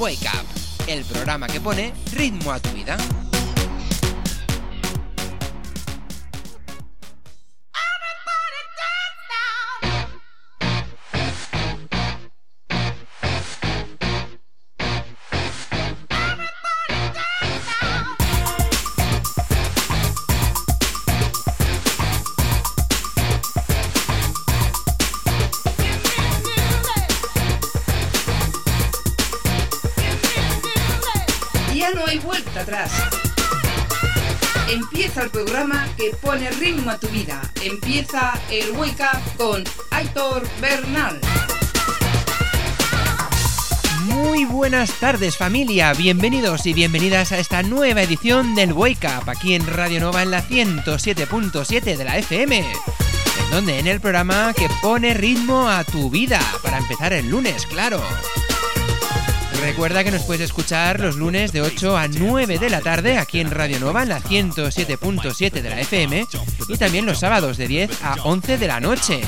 Wake Up, el programa que pone ritmo a tu vida. Que pone ritmo a tu vida. Empieza el Wake con Aitor Bernal. Muy buenas tardes familia, bienvenidos y bienvenidas a esta nueva edición del Wake Up aquí en Radio Nova en la 107.7 de la FM. En donde en el programa que pone ritmo a tu vida para empezar el lunes, claro. Recuerda que nos puedes escuchar los lunes de 8 a 9 de la tarde aquí en Radio Nova en la 107.7 de la FM y también los sábados de 10 a 11 de la noche.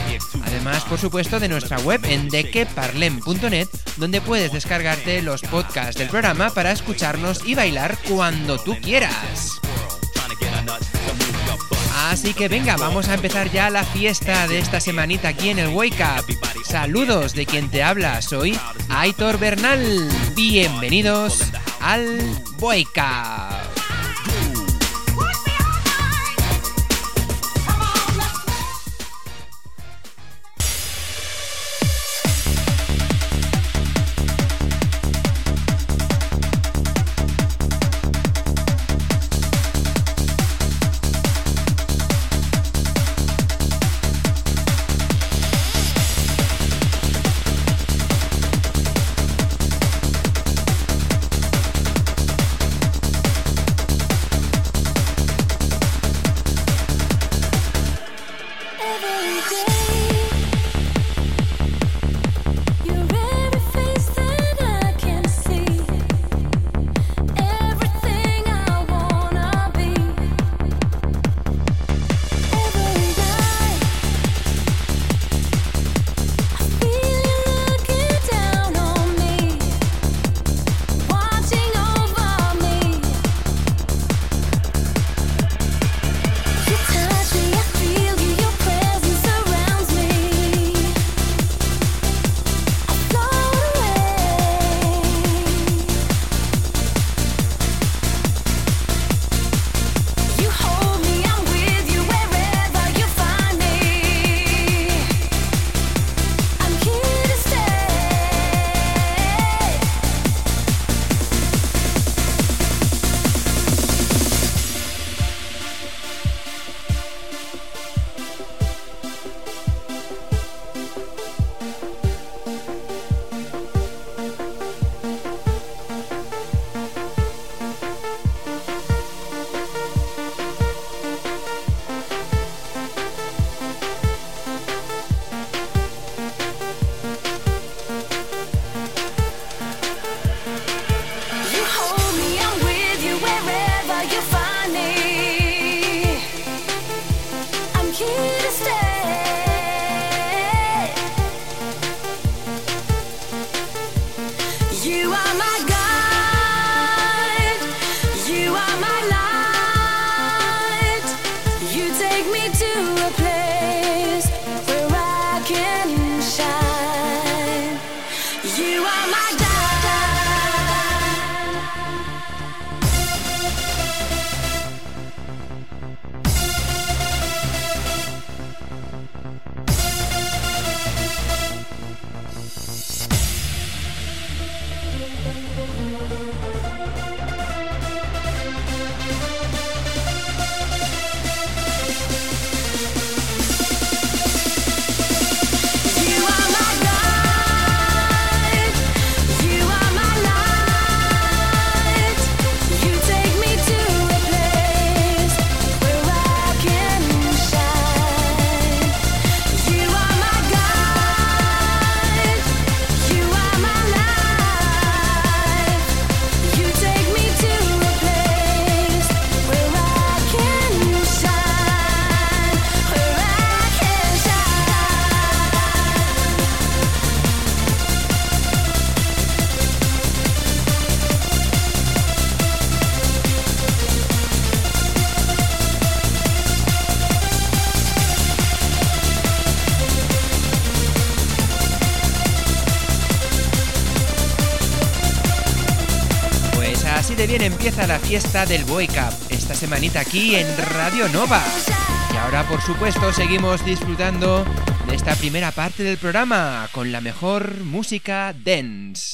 Además, por supuesto, de nuestra web en dequeparlem.net donde puedes descargarte los podcasts del programa para escucharnos y bailar cuando tú quieras. Así que venga, vamos a empezar ya la fiesta de esta semanita aquí en el Wake Up. Saludos de quien te habla, soy Aitor Bernal. Bienvenidos al Wake Up. Fiesta del Wake Up, esta semanita aquí en Radio Nova. Y ahora, por supuesto, seguimos disfrutando de esta primera parte del programa con la mejor música dance.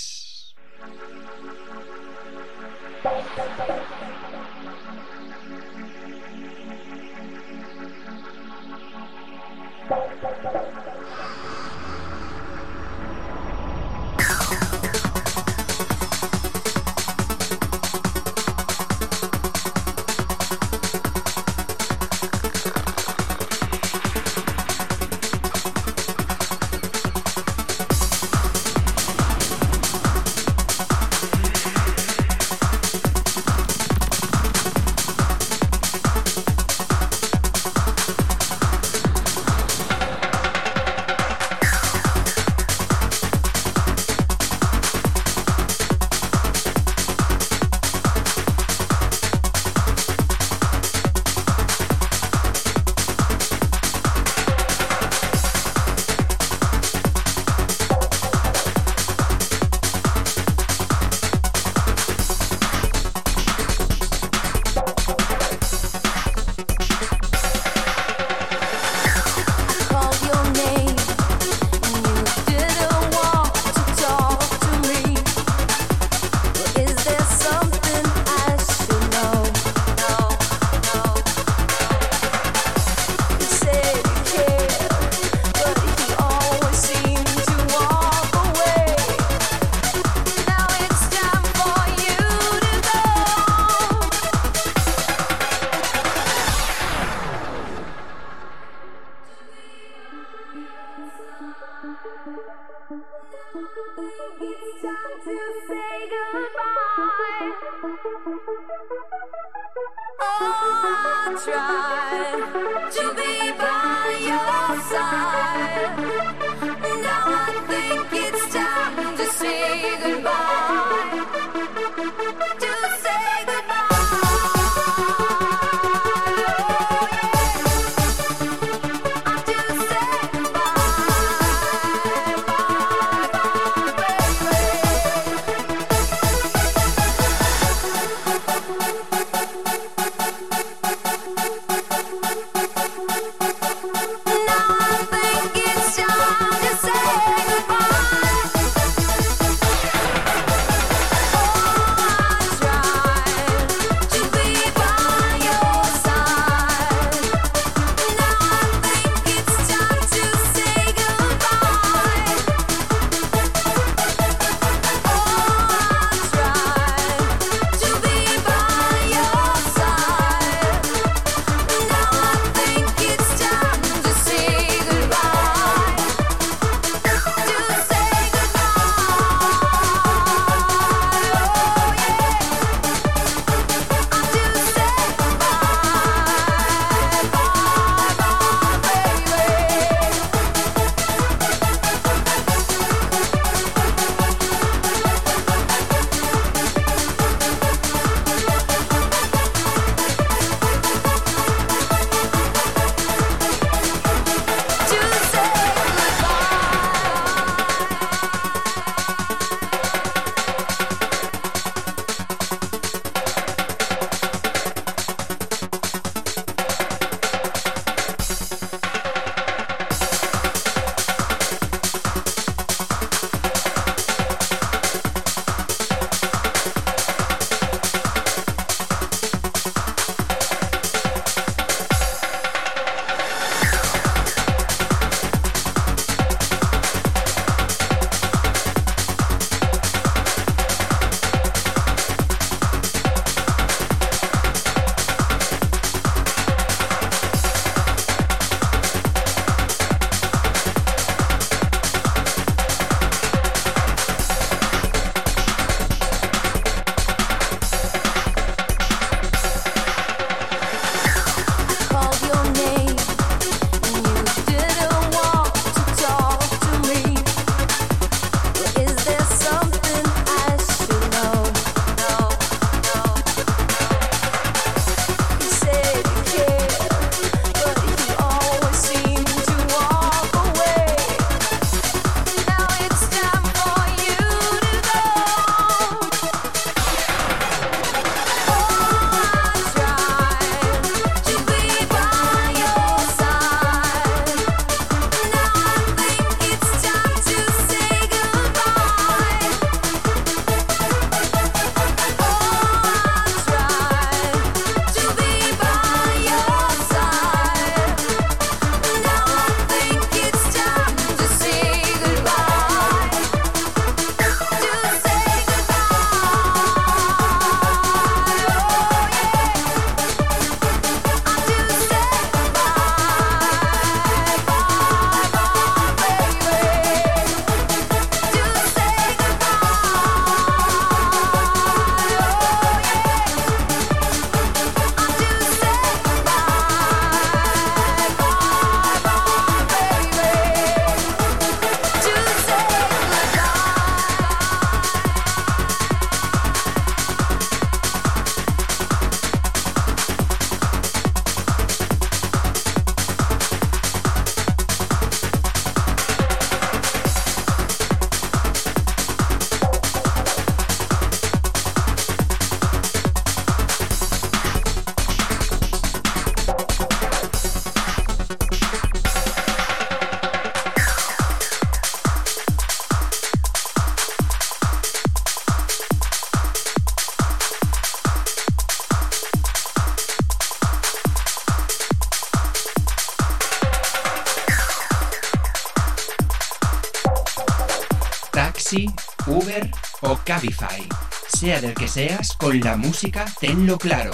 Seas, con la música tenlo claro.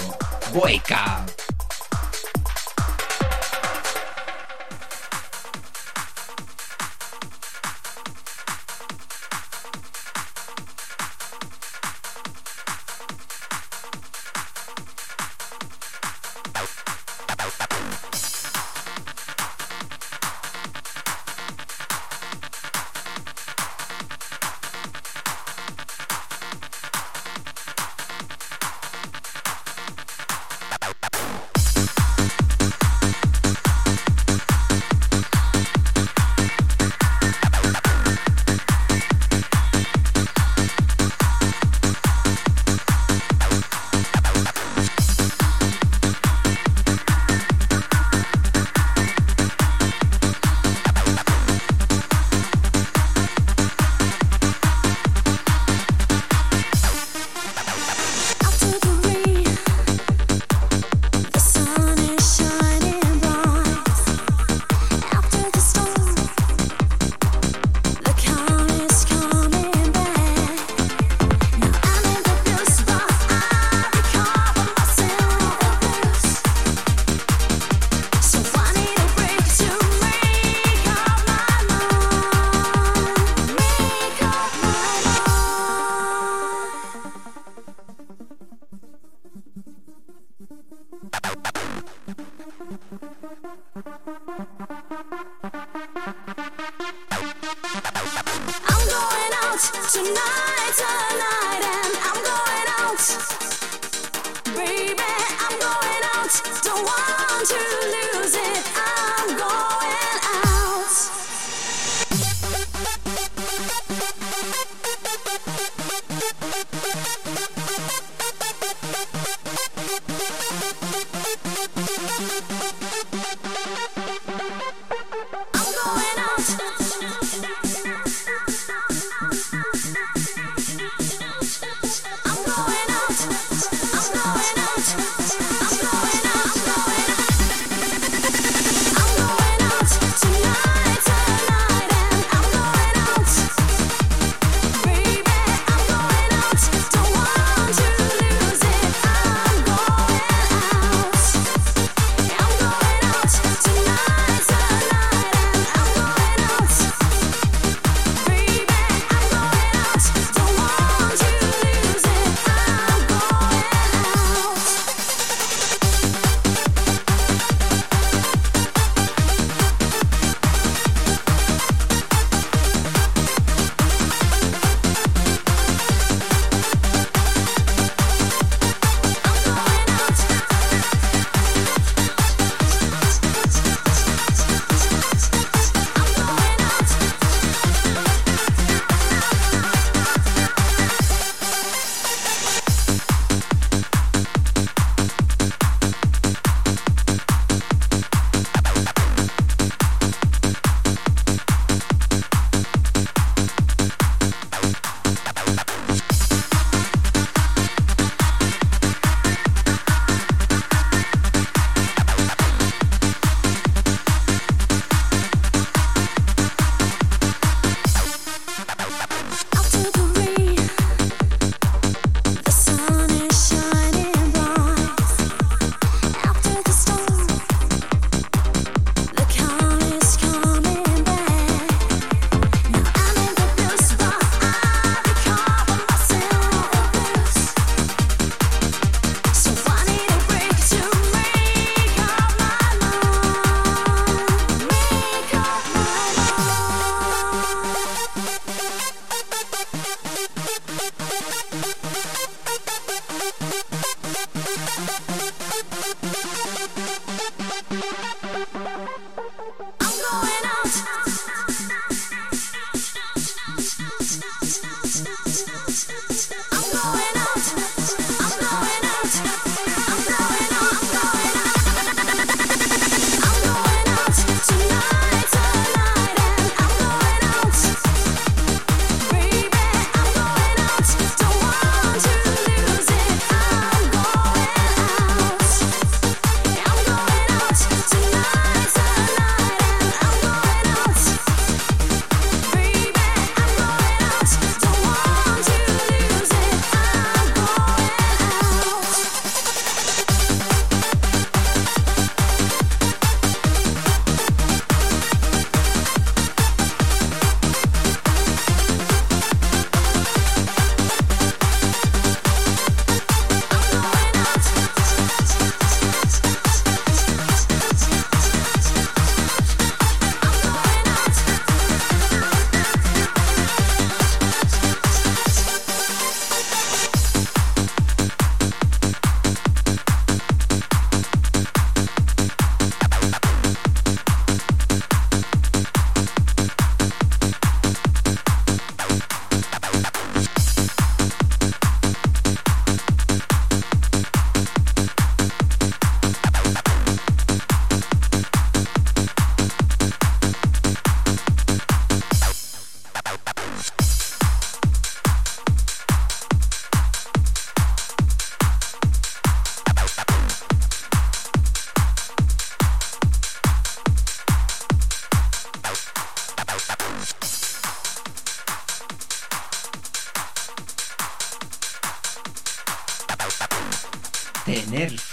Wake up.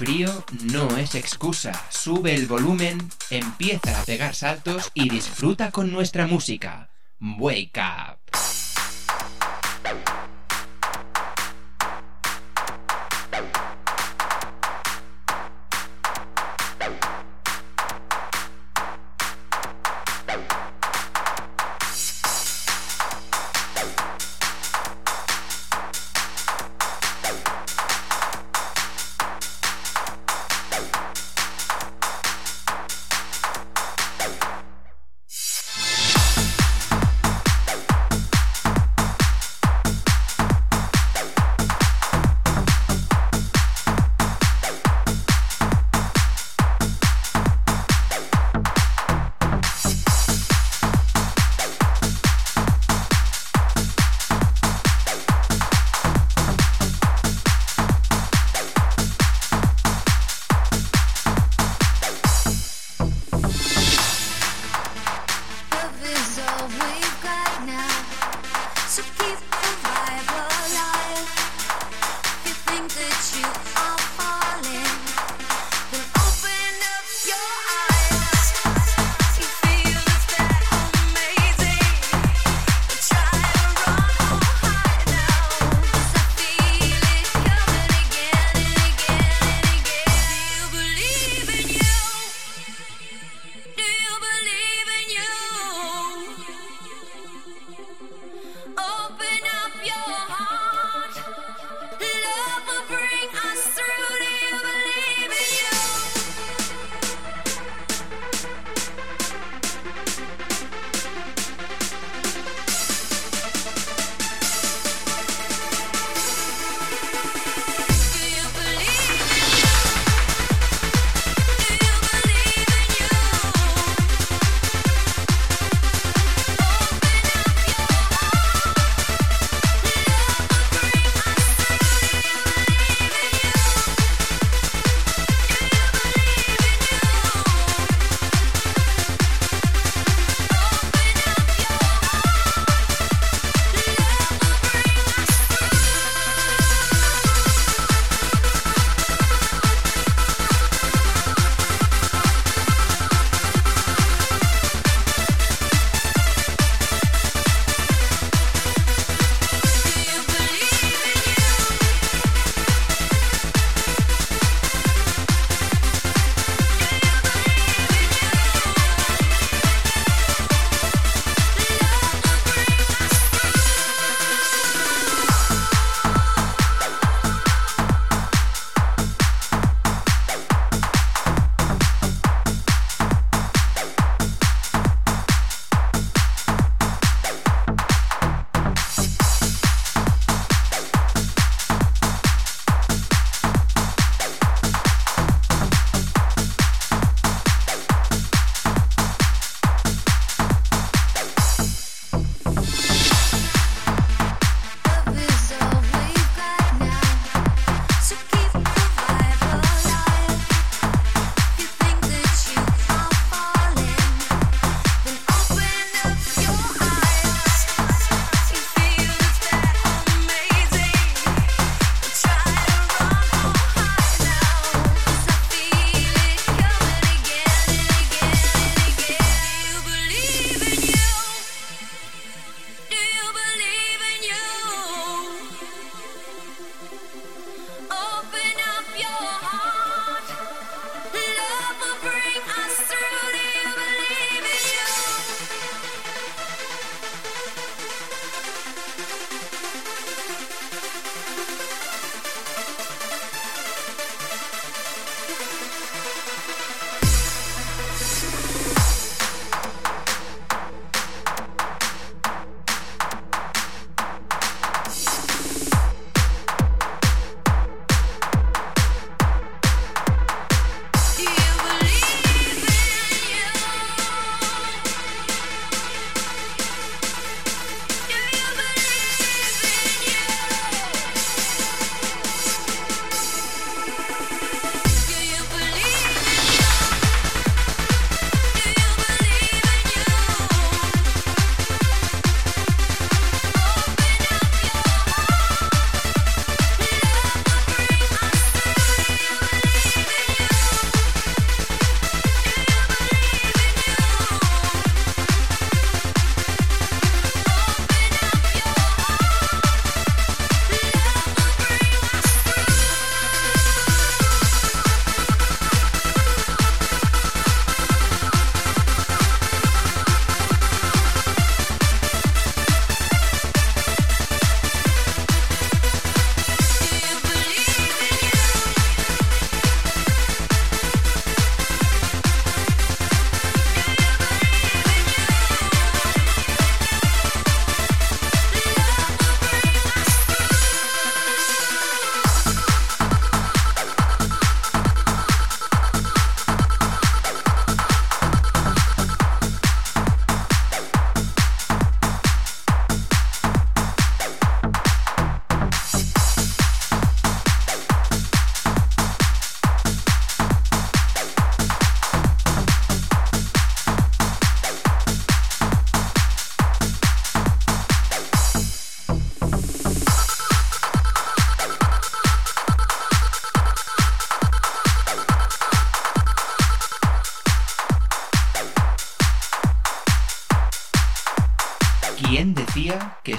Frío no es excusa. Sube el volumen, empieza a pegar saltos y disfruta con nuestra música. Wake up.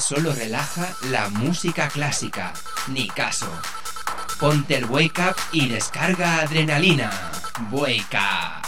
Solo relaja la música clásica. Ni caso. Ponte el wake up y descarga adrenalina. Wake up.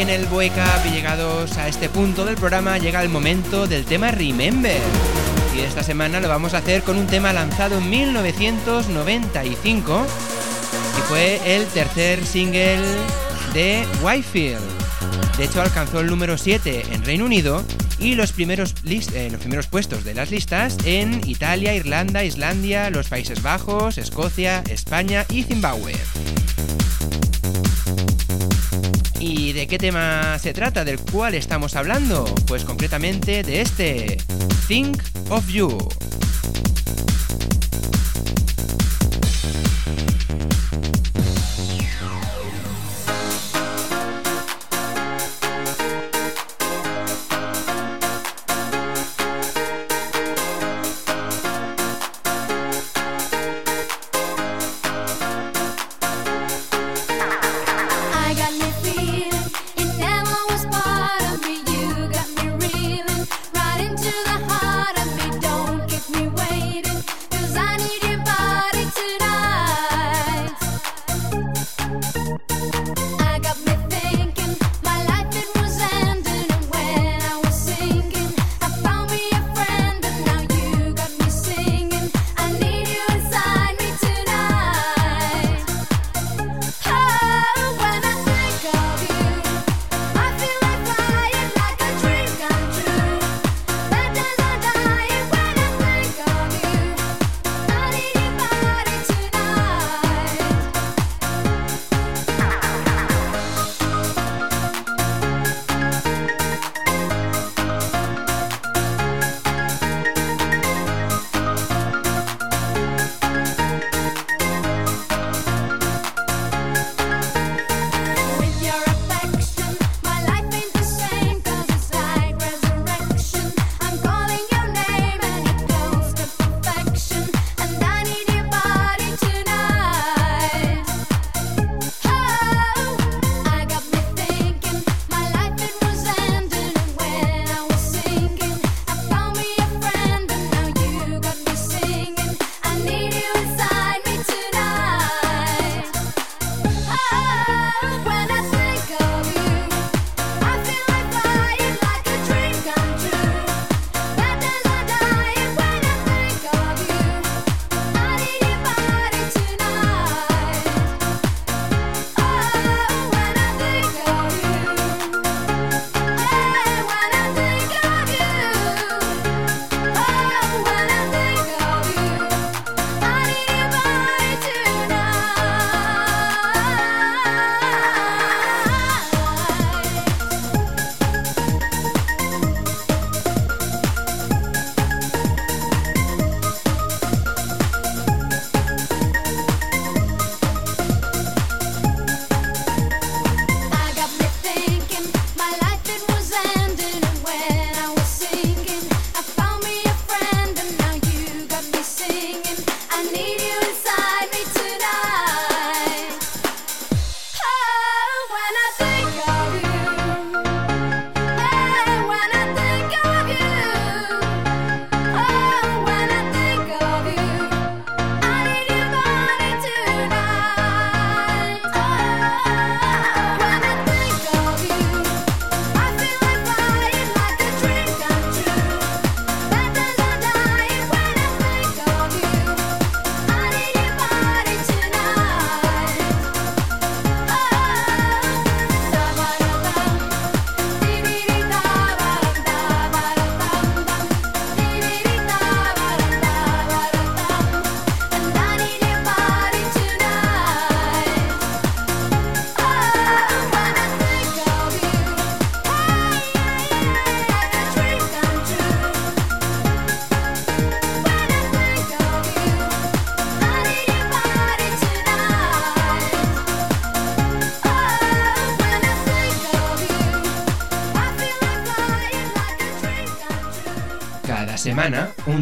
En el Up y llegados a este punto del programa llega el momento del tema Remember. Y esta semana lo vamos a hacer con un tema lanzado en 1995 y fue el tercer single de Whitefield. De hecho alcanzó el número 7 en Reino Unido y los primeros, eh, los primeros puestos de las listas en Italia, Irlanda, Islandia, los Países Bajos, Escocia, España y Zimbabue. De qué tema se trata? ¿Del cual estamos hablando? Pues concretamente de este, Think of You.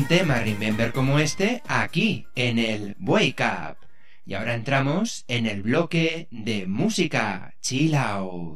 Tema Remember como este aquí en el Wake Up. Y ahora entramos en el bloque de música Chill Out.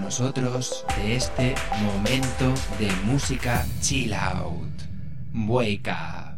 Nosotros de este momento de música chill out. Wake up.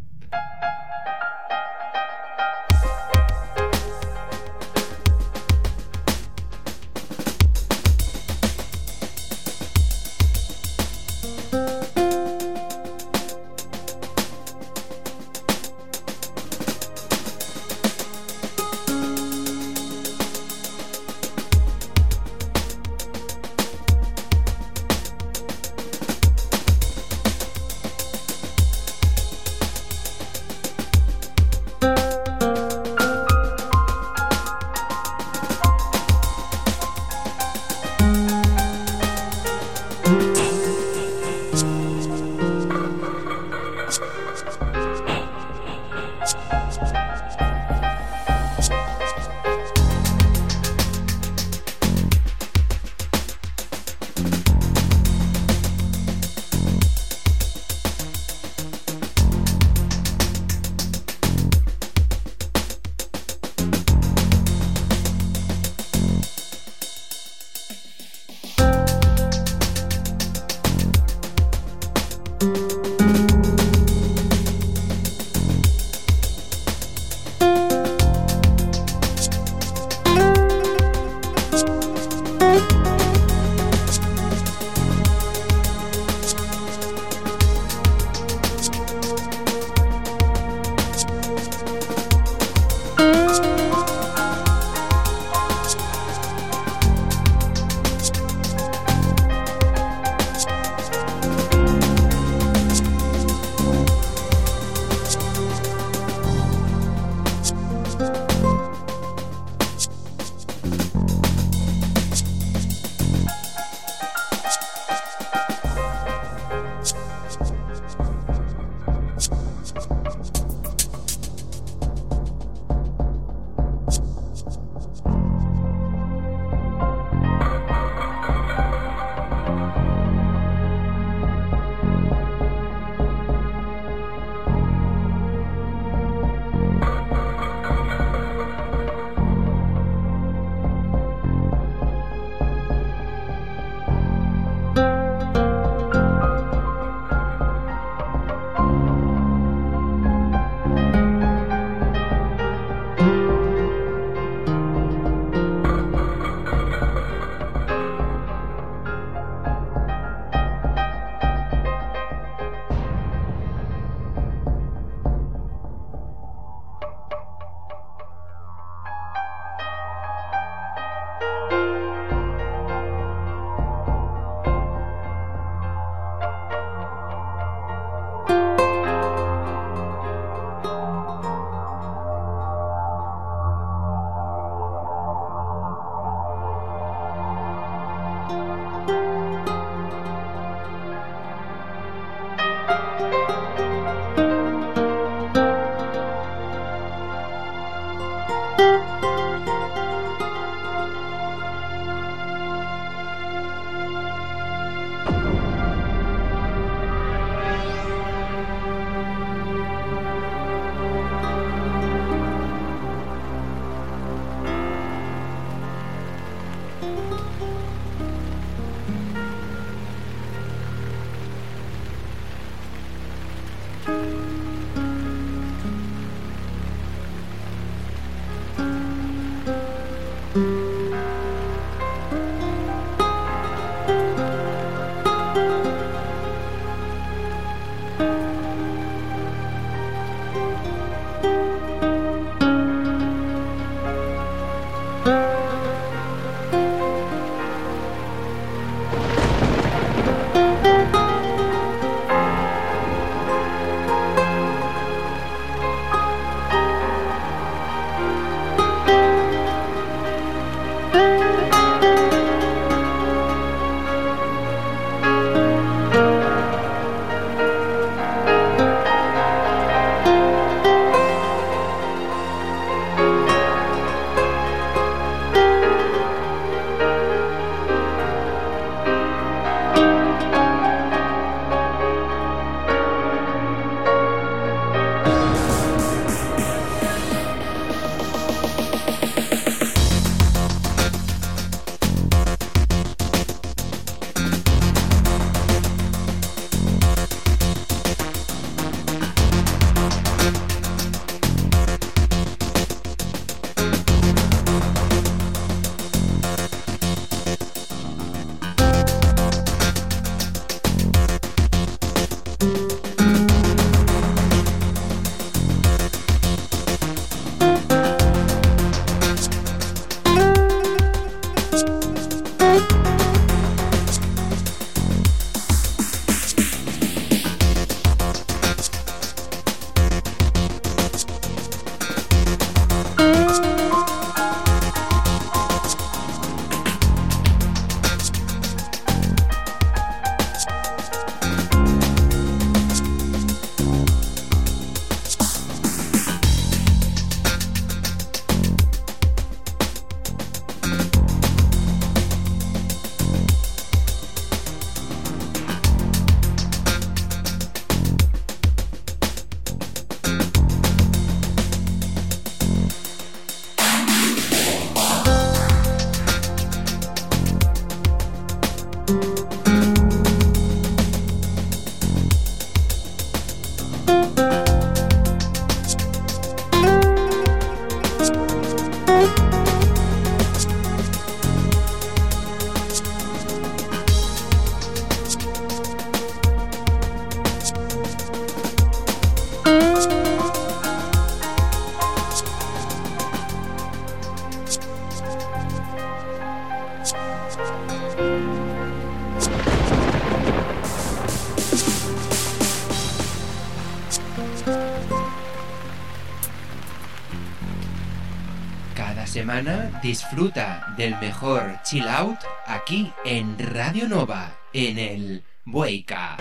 Cada semana disfruta del mejor chill out aquí en Radio Nova, en el Bueika.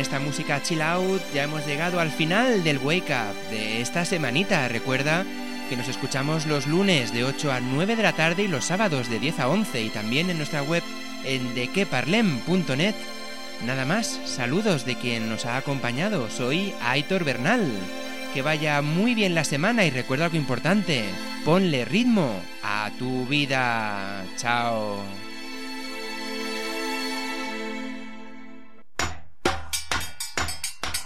Esta música chill out ya hemos llegado al final del Wake Up de esta semanita. Recuerda que nos escuchamos los lunes de 8 a 9 de la tarde y los sábados de 10 a 11 y también en nuestra web en dequeparlem.net. Nada más, saludos de quien nos ha acompañado. Soy Aitor Bernal. Que vaya muy bien la semana y recuerda algo importante. Ponle ritmo a tu vida. Chao.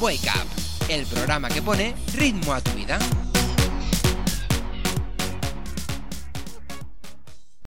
Wake Up, el programa que pone ritmo a tu vida.